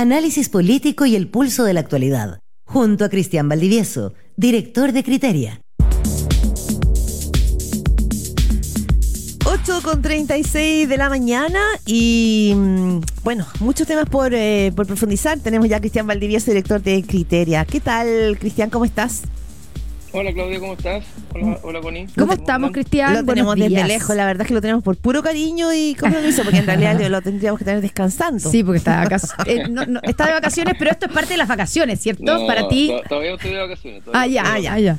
análisis político y el pulso de la actualidad, junto a Cristian Valdivieso, director de Criteria. 8 con 36 de la mañana y mm, bueno, muchos temas por, eh, por profundizar. Tenemos ya a Cristian Valdivieso, director de Criteria. ¿Qué tal, Cristian? ¿Cómo estás? Hola Claudia, ¿cómo estás? Hola, hola Connie. ¿Cómo estamos, Cristian? Lo tenemos desde lejos, la verdad es que lo tenemos por puro cariño y compromiso, porque en realidad lo tendríamos que tener descansando. Sí, porque está, eh, está de vacaciones, pero esto es parte de las vacaciones, ¿cierto? Para ti. Todavía estoy de vacaciones. Ah, ya, ya, ya.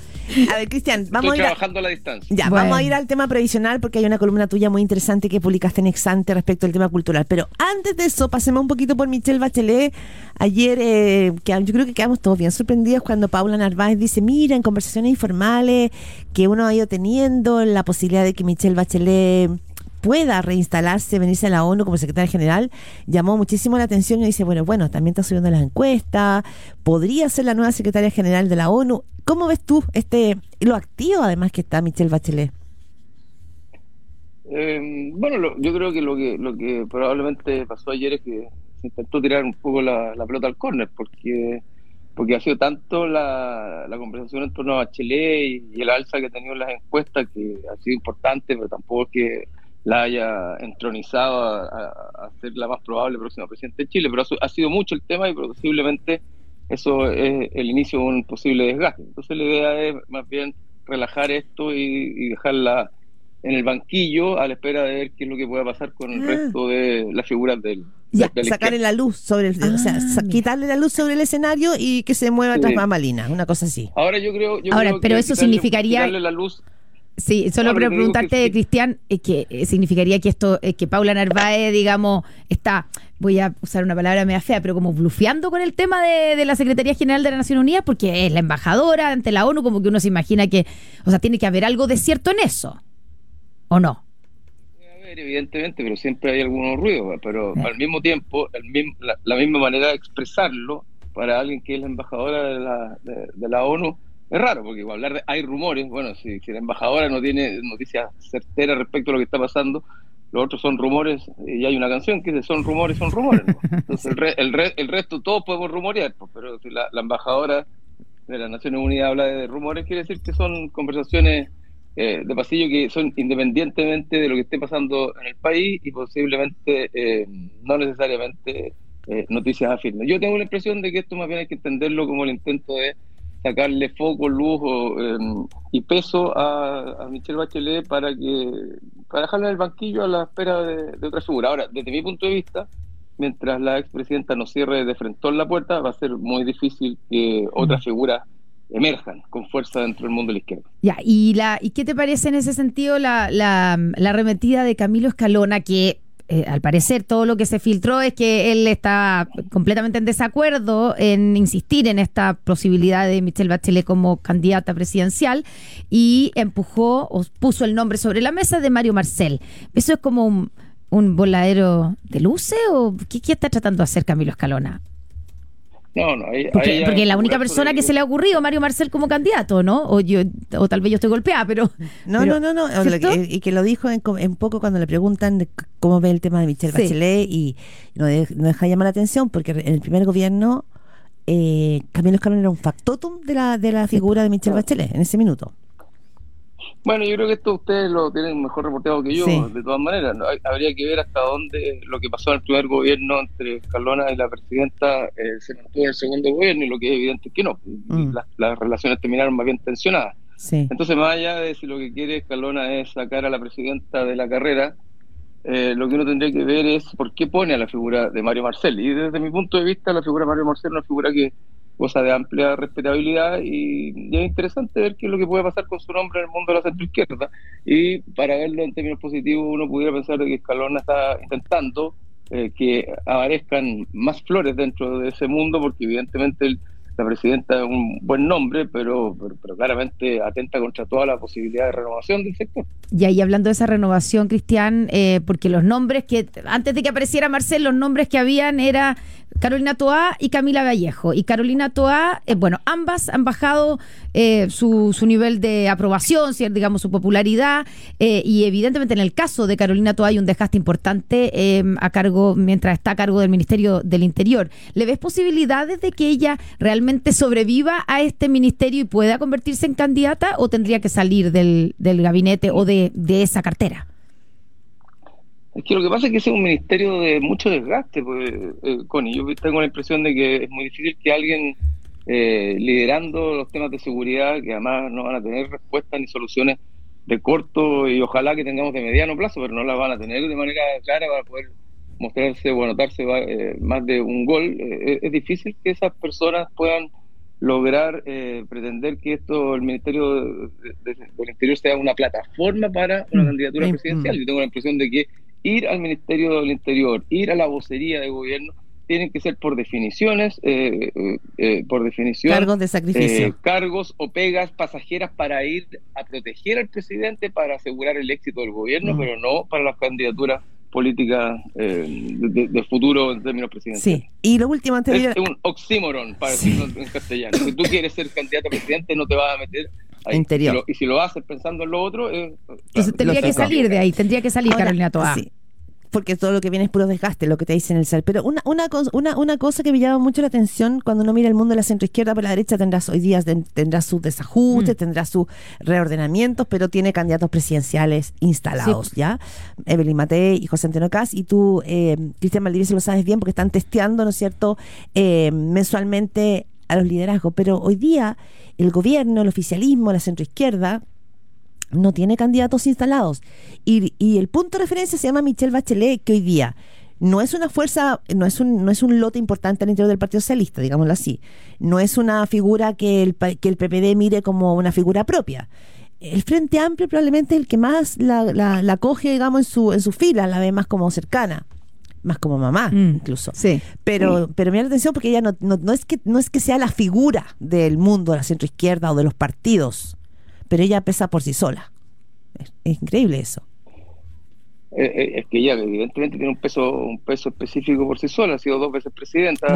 A ver, Cristian, vamos a ir trabajando a, la distancia. Ya, vamos a ir al tema previsional porque hay una columna tuya muy interesante que publicaste en Exante respecto al tema cultural. Pero antes de eso, pasemos un poquito por Michelle Bachelet. Ayer, eh, que yo creo que quedamos todos bien sorprendidos cuando Paula Narváez dice, mira, en conversaciones informales que uno ha ido teniendo la posibilidad de que Michelle Bachelet pueda reinstalarse, venirse a la ONU como secretaria general, llamó muchísimo la atención y dice, bueno, bueno, también está subiendo las encuestas, podría ser la nueva secretaria general de la ONU. ¿Cómo ves tú este lo activo además que está Michelle Bachelet? Eh, bueno, yo creo que lo que lo que probablemente pasó ayer es que se intentó tirar un poco la, pelota al córner porque porque ha sido tanto la, conversación en torno a Bachelet y, el alza que ha tenido en las encuestas que ha sido importante, pero tampoco es que la haya entronizado a, ser la más probable próxima presidente de Chile, pero ha, sido mucho el tema y posiblemente eso es el inicio de un posible desgaste. Entonces la idea es más bien relajar esto y, dejarla en el banquillo a la espera de ver qué es lo que pueda pasar con el ah. resto de las figuras del ya, sacarle la luz sobre el, o sea, ah, quitarle la luz sobre el escenario y que se mueva tras mamalinas, una cosa así. Ahora yo creo, Ahora, pero eso significaría la luz Sí, solo preguntarte, Cristian, es que eh, significaría que esto, que Paula Narváez, digamos, está, voy a usar una palabra media fea, pero como blufeando con el tema de, la Secretaría General de la Nación Unida, porque es la embajadora ante la ONU, como que uno se imagina que, o sea, tiene que haber algo de cierto en eso, ¿o no? evidentemente, pero siempre hay algunos ruidos, pero al mismo tiempo, el la, misma manera de expresarlo para alguien que es la embajadora de la, de la ONU es raro, porque hablar de, hay rumores, bueno, si, la embajadora no tiene noticias certeras respecto a lo que está pasando, los otros son rumores, y hay una canción que dice son rumores, son rumores. Entonces el, el, resto todos podemos rumorear, pues, pero si la, embajadora de las Naciones Unidas habla de rumores, quiere decir que son conversaciones eh, de pasillo que son independientemente de lo que esté pasando en el país y posiblemente eh, no necesariamente eh, noticias afirmes. Yo tengo la impresión de que esto más bien hay que entenderlo como el intento de sacarle foco, lujo em, y peso a, Michelle Bachelet para que para dejarla en el banquillo a la espera de, otra figura. Ahora, desde mi punto de vista, mientras la expresidenta no cierre de frente a la puerta, va a ser muy difícil que otras figuras emerjan con fuerza dentro del mundo de la izquierda. Ya, ¿y, la, y qué te parece en ese sentido la, la, la arremetida de Camilo Escalona que eh, al parecer todo lo que se filtró es que él está completamente en desacuerdo en insistir en esta posibilidad de Michelle Bachelet como candidata presidencial y empujó o puso el nombre sobre la mesa de Mario Marcel. ¿Eso es como un, voladero de luces o qué, qué está tratando de hacer Camilo Escalona? No, no, porque, porque la única persona que se le ha ocurrido Mario Marcel como candidato, ¿no? O yo o tal vez yo estoy golpeada, pero no, no, no, no, y que lo dijo en, poco cuando le preguntan cómo ve el tema de Michelle Bachelet y no, deja llamar la atención porque en el primer gobierno eh, Camilo Escalón era un factotum de la de la figura de Michelle Bachelet en ese minuto. Bueno, yo creo que esto ustedes lo tienen mejor reportado que yo, de todas maneras. Habría que ver hasta dónde lo que pasó en el primer gobierno entre Escalona y la presidenta eh, se mantuvo en el segundo gobierno y lo que es evidente es que no. Mm. Las, relaciones terminaron más bien tensionadas. Entonces, más allá de si lo que quiere Escalona es sacar a la presidenta de la carrera, eh, lo que uno tendría que ver es por qué pone a la figura de Mario Marcel. Y desde mi punto de vista, la figura de Mario Marcel es una figura que cosa de amplia respetabilidad y, es interesante ver qué es lo que puede pasar con su nombre en el mundo de la centroizquierda. Y para verlo en términos positivos, uno pudiera pensar que Escalona está intentando eh, que aparezcan más flores dentro de ese mundo, porque evidentemente la presidenta es un buen nombre, pero, pero, claramente atenta contra toda la posibilidad de renovación del sector. Y ahí hablando de esa renovación, Cristian, eh, porque los nombres que, antes de que apareciera Marcel, los nombres que habían era Carolina Toá y Camila Vallejo. Y Carolina Toá, eh, bueno, ambas han bajado eh, su, su, nivel de aprobación, digamos, su popularidad. Eh, y evidentemente en el caso de Carolina Toá hay un desgaste importante a cargo, mientras está a cargo del Ministerio del Interior. ¿Le ves posibilidades de que ella realmente sobreviva a este ministerio y pueda convertirse en candidata o tendría que salir del, del gabinete o de, de esa cartera? Es que lo que pasa es que es un ministerio de mucho desgaste, pues, eh, Connie. Yo tengo la impresión de que es muy difícil que alguien eh, liderando los temas de seguridad, que además no van a tener respuestas ni soluciones de corto y ojalá que tengamos de mediano plazo, pero no las van a tener de manera clara para poder mostrarse o anotarse eh, más de un gol. Eh, es difícil que esas personas puedan lograr pretender que esto, el Ministerio del Interior sea una plataforma para una mm, candidatura presidencial. Yo tengo la impresión de que ir al Ministerio del Interior, ir a la vocería de gobierno, tienen que ser por definiciones, eh, eh, eh, por definición, cargos de sacrificio, cargos o pegas pasajeras para ir a proteger al presidente, para asegurar el éxito del gobierno, pero no para las candidaturas políticas de, futuro en términos presidenciales. Sí, y lo último antes Es un oxímoron, para decirlo en castellano. Si tú quieres ser candidato a presidente, no te vas a meter Interior. Y, si lo, haces pensando en lo otro... tendría que salir de ahí, tendría que salir Carolina Toa. porque todo lo que viene es puro desgaste, lo que te dicen en el sal. Pero una, una, una, una cosa que me llama mucho la atención cuando uno mira el mundo de la centroizquierda, por la derecha tendrás hoy día tendrá sus desajustes, mm. tendrá sus reordenamientos, pero tiene candidatos presidenciales instalados, ¿ya? Evelyn Matei y José Antonio Caz, y tú, eh, Cristian Maldivieso, lo sabes bien porque están testeando, ¿no es cierto?, eh, mensualmente a los liderazgos. Pero hoy día el gobierno, el oficialismo, la centroizquierda, no tiene candidatos instalados. Y, el punto de referencia se llama Michelle Bachelet, que hoy día no es una fuerza, no es un, no es un lote importante al interior del Partido Socialista, digámoslo así. No es una figura que el, que el PPD mire como una figura propia. El Frente Amplio probablemente es el que más la, la, coge, digamos, en su, en su fila, la ve más como cercana más como mamá, mm, incluso. Sí. Pero, pero me da la atención porque ella no, no, es que, no es que sea la figura del mundo de la centroizquierda o de los partidos, pero ella pesa por sí sola. Es, increíble eso. Eh, eh, es que ella evidentemente tiene un peso un peso específico por sí sola, ha sido dos veces presidenta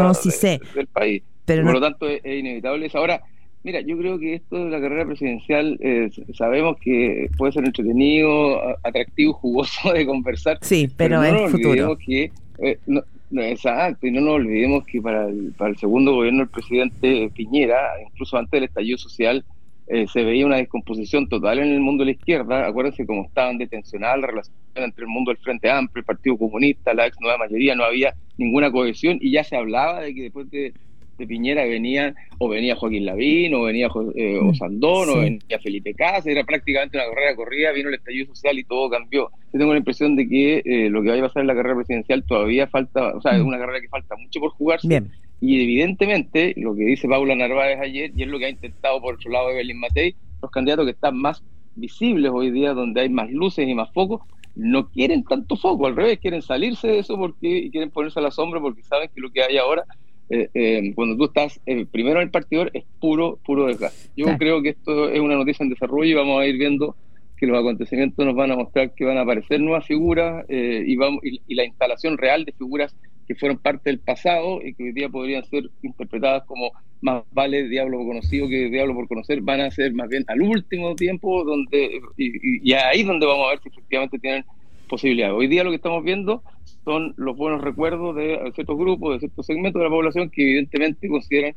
del país. Pero por lo tanto es, inevitable eso. Ahora, Mira, yo creo que esto de la carrera presidencial eh, sabemos que puede ser entretenido, atractivo, jugoso de conversar. Sí, pero, no nos olvidemos que eh, no, exacto, y no nos olvidemos que para el, para el segundo gobierno del presidente Piñera, incluso antes del estallido social, eh, se veía una descomposición total en el mundo de la izquierda. Acuérdense cómo estaban detencionadas las relaciones entre el mundo del Frente Amplio, el Partido Comunista, la ex nueva mayoría, no había ninguna cohesión y ya se hablaba de que después de de Piñera venían, o venía Joaquín Lavín, o venía eh, mm, Osandón, o venía Felipe Casa, era prácticamente una carrera corrida, vino el estallido social y todo cambió. Yo tengo la impresión de que eh, lo que vaya a pasar en la carrera presidencial todavía falta, o sea, es mm. una carrera que falta mucho por jugarse. Y evidentemente, lo que dice Paula Narváez ayer, y es lo que ha intentado por otro lado Evelyn Matei, los candidatos que están más visibles hoy día, donde hay más luces y más focos, no quieren tanto foco, al revés, quieren salirse de eso porque y quieren ponerse a la sombra porque saben que lo que hay ahora eh, eh, cuando tú estás eh, primero en el partidor es puro, puro desgaste. Yo creo que esto es una noticia en desarrollo y vamos a ir viendo que los acontecimientos nos van a mostrar que van a aparecer nuevas figuras y, vamos, y, la instalación real de figuras que fueron parte del pasado y que hoy día podrían ser interpretadas como más vale diablo conocido que diablo por conocer, van a ser más bien al último tiempo donde y, y ahí donde vamos a ver si efectivamente tienen posibilidades. Hoy día lo que estamos viendo son los buenos recuerdos de ciertos grupos, de ciertos segmentos de la población que evidentemente consideran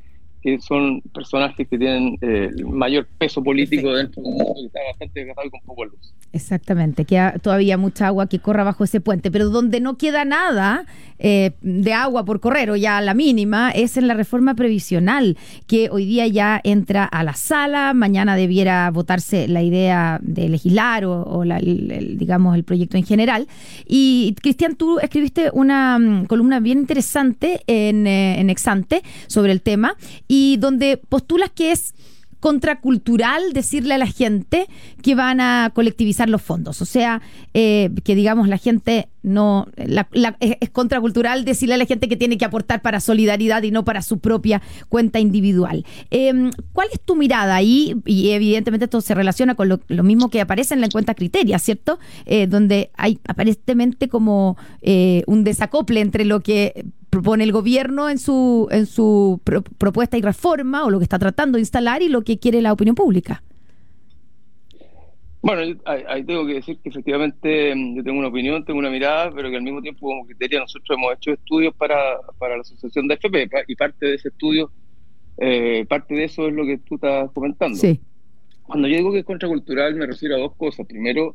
que son personajes que tienen eh, mayor peso político dentro de un mundo que está bastante desgastado y con poco luz. Exactamente, queda todavía mucha agua que corra bajo ese puente, pero donde no queda nada eh, de agua por correr o ya la mínima es en la reforma previsional, que hoy día ya entra a la sala, mañana debiera votarse la idea de legislar o, el, digamos el proyecto en general. Y Cristian, tú escribiste una mm, columna bien interesante en, eh, en Exante sobre el tema y donde postulas que es contracultural decirle a la gente que van a colectivizar los fondos. O sea, eh, que digamos la gente no es, contracultural decirle a la gente que tiene que aportar para solidaridad y no para su propia cuenta individual. Em, ¿Cuál es tu mirada ahí? Y evidentemente esto se relaciona con lo, mismo que aparece en la cuenta Criteria, ¿cierto? Eh, donde hay aparentemente como eh, un desacople entre lo que propone el gobierno en su, en su propuesta y reforma o lo que está tratando de instalar y lo que quiere la opinión pública. Bueno, ahí tengo que decir que efectivamente mm, yo tengo una opinión, tengo una mirada, pero que al mismo tiempo como criterio nosotros hemos hecho estudios para, para la asociación de FP y parte de ese estudio, eh, parte de eso es lo que tú estás comentando. Sí. Cuando yo digo que es contracultural me refiero a dos cosas. Primero,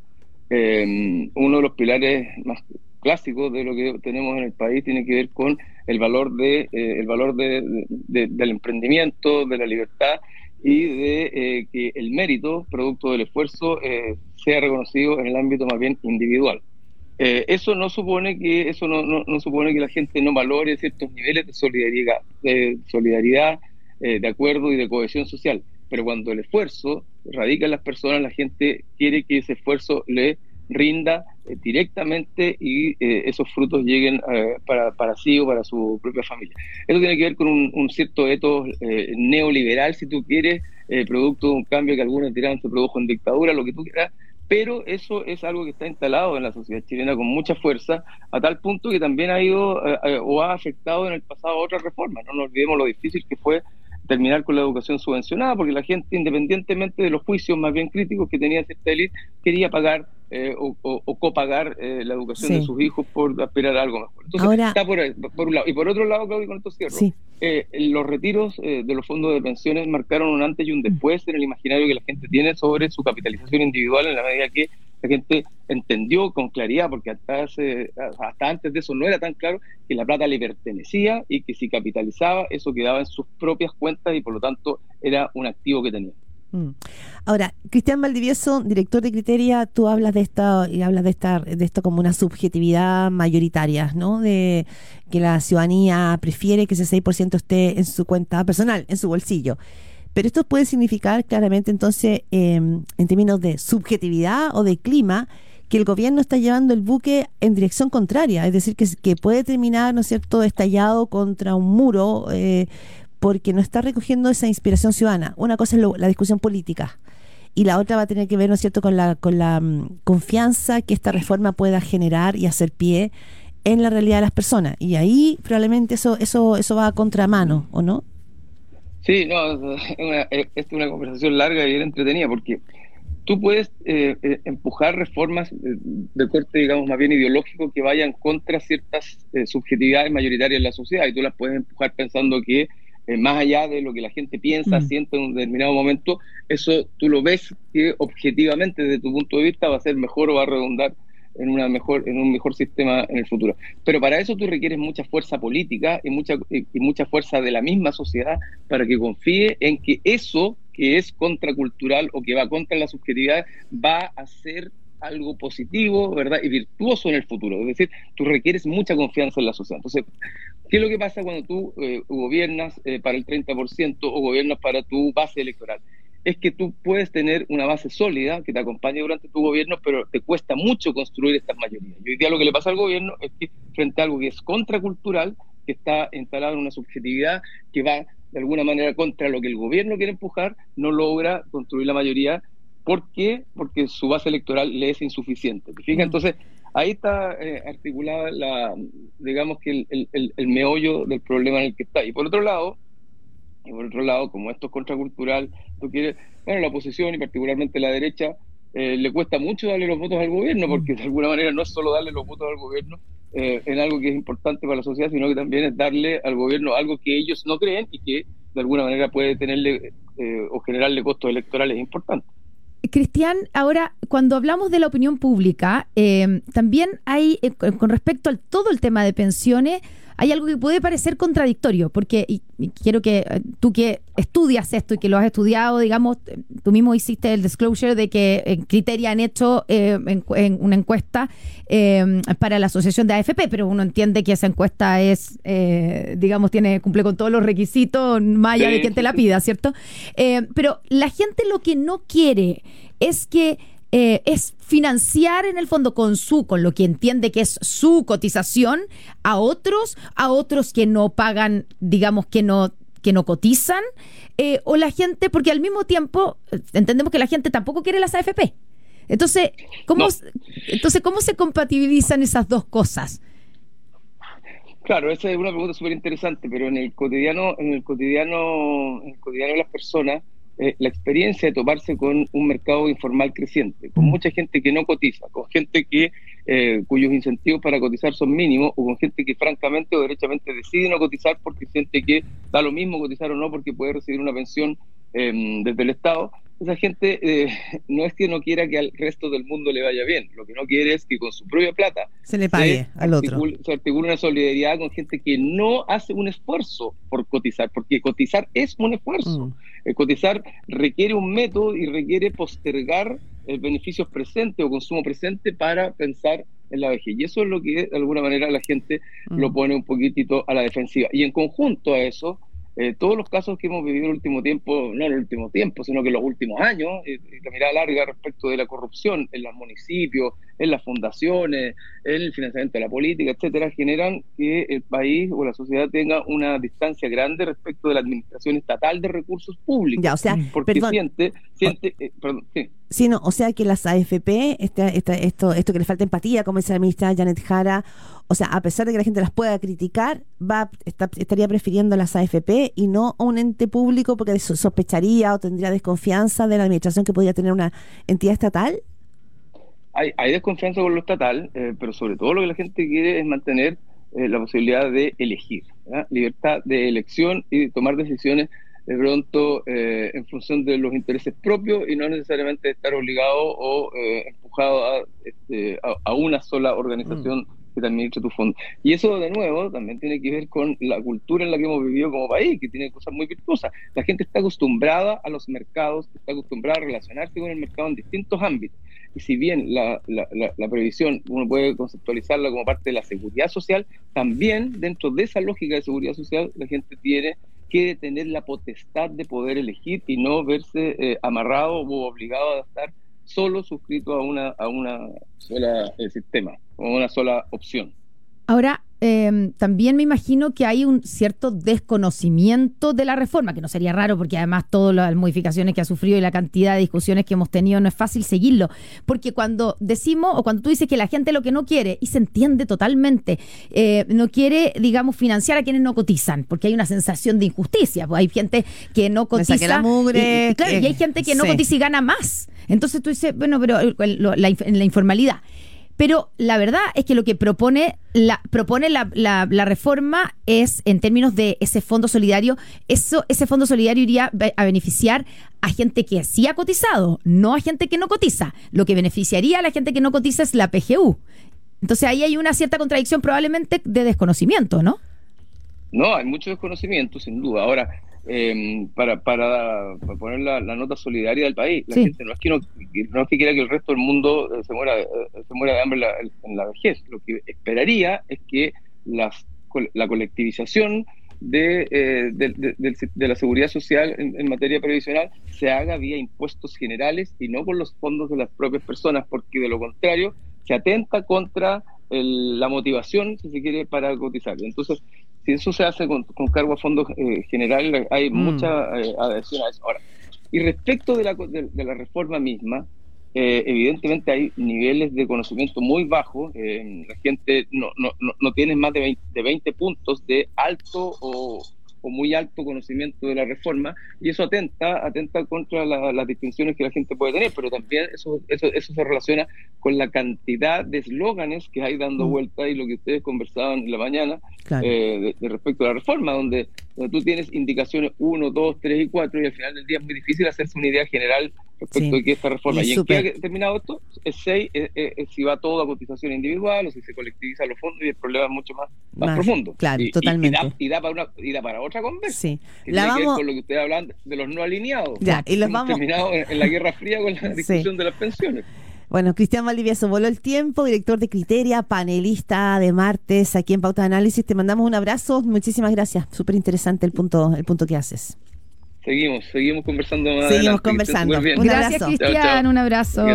eh, uno de los pilares más clásicos de lo que tenemos en el país tiene que ver con el valor de eh, el valor de, del emprendimiento, de la libertad y de eh, que el mérito, producto del esfuerzo, eh, sea reconocido en el ámbito más bien individual. Eh, eso no supone que eso no, no, supone que la gente no valore ciertos niveles de solidaridad, de solidaridad, de acuerdo y de cohesión social. Pero cuando el esfuerzo radica en las personas, la gente quiere que ese esfuerzo le rinda eh, directamente y eh, esos frutos lleguen eh, para, para sí o para su propia familia. Eso tiene que ver con un, cierto etos neoliberal, si tú quieres, producto de un cambio que algunos dirán se produjo en dictadura, lo que tú quieras, pero eso es algo que está instalado en la sociedad chilena con mucha fuerza, a tal punto que también ha ido o ha afectado en el pasado otras reformas. No nos olvidemos lo difícil que fue terminar con la educación subvencionada, porque la gente, independientemente de los juicios más bien críticos que tenía esta élite, quería pagar eh, o, copagar eh, la educación de sus hijos por aspirar a algo mejor. Entonces, está por, un lado. Y por otro lado, Claudio, con esto cierro, eh, los retiros de los fondos de pensiones marcaron un antes y un después en el imaginario que la gente tiene sobre su capitalización individual en la medida que la gente entendió con claridad, porque hasta, hasta antes de eso no era tan claro, que la plata le pertenecía y que si capitalizaba, eso quedaba en sus propias cuentas y por lo tanto era un activo que tenía. Mm. Ahora, Cristian Valdivieso, director de Criteria, tú hablas de esta y hablas de esta de esto como una subjetividad mayoritaria, ¿no? De que la ciudadanía prefiere que ese 6% esté en su cuenta personal, en su bolsillo. Pero esto puede significar claramente entonces, em, en términos de subjetividad o de clima, que el gobierno está llevando el buque en dirección contraria, es decir, que, puede terminar, ¿no es cierto?, estallado contra un muro eh, porque no está recogiendo esa inspiración ciudadana. Una cosa es la discusión política y la otra va a tener que ver, ¿no es cierto?, con la, con la mm, confianza que esta reforma pueda generar y hacer pie en la realidad de las personas. Y ahí probablemente eso, eso, eso va a contramano, ¿o no? Sí, no, es una, es una conversación larga y bien entretenida porque tú puedes eh, eh, empujar reformas de, corte, digamos, más bien ideológico que vayan contra ciertas eh, subjetividades mayoritarias en la sociedad y tú las puedes empujar pensando que más allá de lo que la gente piensa, mm. siente en un determinado momento, eso tú lo ves que objetivamente desde tu punto de vista va a ser mejor o va a redundar en una mejor en un mejor sistema en el futuro. Pero para eso tú requieres mucha fuerza política y mucha y mucha fuerza de la misma sociedad para que confíe en que eso que es contracultural o que va contra la subjetividad va a ser algo positivo, ¿verdad? Y virtuoso en el futuro. Es decir, tú requieres mucha confianza en la sociedad. Entonces, ¿qué es lo que pasa cuando tú eh, gobiernas eh, para el 30% o gobiernas para tu base electoral? es que tú puedes tener una base sólida que te acompañe durante tu gobierno, pero te cuesta mucho construir estas mayorías. Y hoy día lo que le pasa al gobierno es que frente a algo que es contracultural, que está instalado en una subjetividad que va de alguna manera contra lo que el gobierno quiere empujar, no logra construir la mayoría. ¿Por qué? Porque su base electoral le es insuficiente. Mm. Entonces, ahí está eh, articulada la, digamos que el, el, el meollo del problema en el que está. Y por otro lado, y por otro lado, como esto es contracultural, tú quieres, bueno, la oposición y particularmente la derecha, eh, le cuesta mucho darle los votos al gobierno, porque de alguna manera no es solo darle los votos al gobierno eh, en algo que es importante para la sociedad, sino que también es darle al gobierno algo que ellos no creen y que de alguna manera puede tenerle eh, o generarle costos electorales importantes. Cristian, ahora cuando hablamos de la opinión pública, también hay, con respecto a todo el tema de pensiones, hay algo que puede parecer contradictorio, porque y, quiero que eh, tú que estudias esto y que lo has estudiado, digamos, tú mismo hiciste el disclosure de que en Criteria han hecho eh, en, una encuesta eh, para la asociación de AFP, pero uno entiende que esa encuesta es, digamos, tiene cumple con todos los requisitos, más allá de quien te la pida, ¿cierto? pero la gente lo que no quiere es que eh, es financiar en el fondo con su, con lo que entiende que es su cotización a otros, a otros que no pagan, digamos que no que no cotizan, eh, o la gente, porque al mismo tiempo eh, entendemos que la gente tampoco quiere las AFP. Entonces, ¿cómo, entonces, ¿cómo se compatibilizan esas dos cosas? Claro, esa es una pregunta súper interesante, pero en el cotidiano, en el cotidiano, en el cotidiano de las personas, eh, la experiencia de toparse con un mercado informal creciente, con mm. mucha gente que no cotiza, con gente que eh, cuyos incentivos para cotizar son mínimos, o con gente que francamente o derechamente decide no cotizar porque siente que da lo mismo cotizar o no porque puede recibir una pensión em, desde el Estado, esa gente eh, no es que no quiera que al resto del mundo le vaya bien, lo que no quiere es que con su propia plata se le pague al otro. Se articule una solidaridad con gente que no hace un esfuerzo por cotizar, porque cotizar es un esfuerzo. Mm. Eh, cotizar requiere un método y requiere postergar el beneficios presente o consumo presente para pensar en la vejez. Y eso es lo que de alguna manera la gente mm. lo pone un poquitito a la defensiva. Y en conjunto a eso, eh, todos los casos que hemos vivido en el último tiempo, no en el último tiempo, sino que en los últimos años, eh, la mirada larga respecto de la corrupción en los municipios, en las fundaciones, en el financiamiento de la política, etcétera, generan que el país o la sociedad tenga una distancia grande respecto de la administración estatal de recursos públicos. Ya, o sea, porque siente, siente eh, perdón, sí. Sí, no, o sea que las AFP, este, este, esto, esto que le falta empatía, como dice la ministra Janet Jara, o sea, a pesar de que la gente las pueda criticar, va estaría prefiriendo las AFP y no a un ente público porque sospecharía o tendría desconfianza de la administración que podría tener una entidad estatal. Hay, hay desconfianza con lo estatal, eh, pero sobre todo lo que la gente quiere es mantener eh, la posibilidad de elegir, libertad de elección y de tomar decisiones de pronto eh, en función de los intereses propios y no necesariamente estar obligado o eh, empujado a, este, a, una sola organización mm. Que te administre tu fondo. Y eso, de nuevo, también tiene que ver con la cultura en la que hemos vivido como país, que tiene cosas muy virtuosas. La gente está acostumbrada a los mercados, está acostumbrada a relacionarse con el mercado en distintos ámbitos. Y si bien la, la, la, previsión uno puede conceptualizarla como parte de la seguridad social, también dentro de esa lógica de seguridad social la gente tiene que tener la potestad de poder elegir y no verse eh, amarrado o obligado a estar solo suscrito a una, a una sola eh, sistema, a una sola opción. Ahora, Em, también me imagino que hay un cierto desconocimiento de la reforma, que no sería raro porque además todas las modificaciones que ha sufrido y la cantidad de discusiones que hemos tenido no es fácil seguirlo. Porque cuando decimos o cuando tú dices que la gente lo que no quiere, y se entiende totalmente, eh, no quiere, digamos, financiar a quienes no cotizan, porque hay una sensación de injusticia. Pues hay gente que no cotiza. La mugre, y, claro, y hay gente que no cotiza y gana más. Entonces tú dices, bueno, pero la, en la informalidad. Pero la verdad es que lo que propone la, propone la, la, reforma es, en términos de ese fondo solidario, eso, ese fondo solidario iría a beneficiar a gente que sí ha cotizado, no a gente que no cotiza. Lo que beneficiaría a la gente que no cotiza es la PGU. Entonces ahí hay una cierta contradicción probablemente de desconocimiento, ¿no? No, hay mucho desconocimiento, sin duda. Ahora, eh, para, para, poner la, nota solidaria del país. La gente no es, que no, es que quiera que el resto del mundo eh, se muera, eh, se muera de hambre en la, vejez. Lo que esperaría es que las, la colectivización de, eh, de, la seguridad social en, materia previsional se haga vía impuestos generales y no con los fondos de las propias personas, porque de lo contrario se atenta contra la motivación, si se quiere, para cotizar. Entonces, si eso se hace con, cargo a fondos eh, generales, hay mm. mucha eh, adhesión a eso. Ahora, y respecto de la, de, la reforma misma, eh, evidentemente hay niveles de conocimiento muy bajos. la gente no, no, no, tiene más de 20, de 20 puntos de alto o, o muy alto conocimiento de la reforma y eso atenta atenta contra las distinciones que la gente puede tener, pero también eso, eso, eso se relaciona con la cantidad de eslóganes que hay dando mm. vuelta y lo que ustedes conversaban en la mañana eh, de, respecto a la reforma, donde, donde tú tienes indicaciones 1, 2, 3 y 4 y al final del día es muy difícil hacerse una idea general respecto de que esta reforma. ¿Y, en qué ha terminado esto? Es 6, si va todo a cotización individual o si se colectiviza los fondos y el problema es mucho más, más, profundo. Claro, totalmente. Y, da, para una, y da para otra conversa. Sí. La vamos... con lo que ustedes hablan de los no alineados. Ya, y los vamos... terminado en, la Guerra Fría con la discusión de las pensiones. Bueno, Cristian Valdivieso, voló el tiempo, director de Criteria, panelista de martes aquí en Pauta de Análisis. Te mandamos un abrazo. Muchísimas gracias. Súper interesante el punto, el punto que haces. Seguimos, seguimos conversando Seguimos conversando. Un Gracias, Cristian. Un abrazo.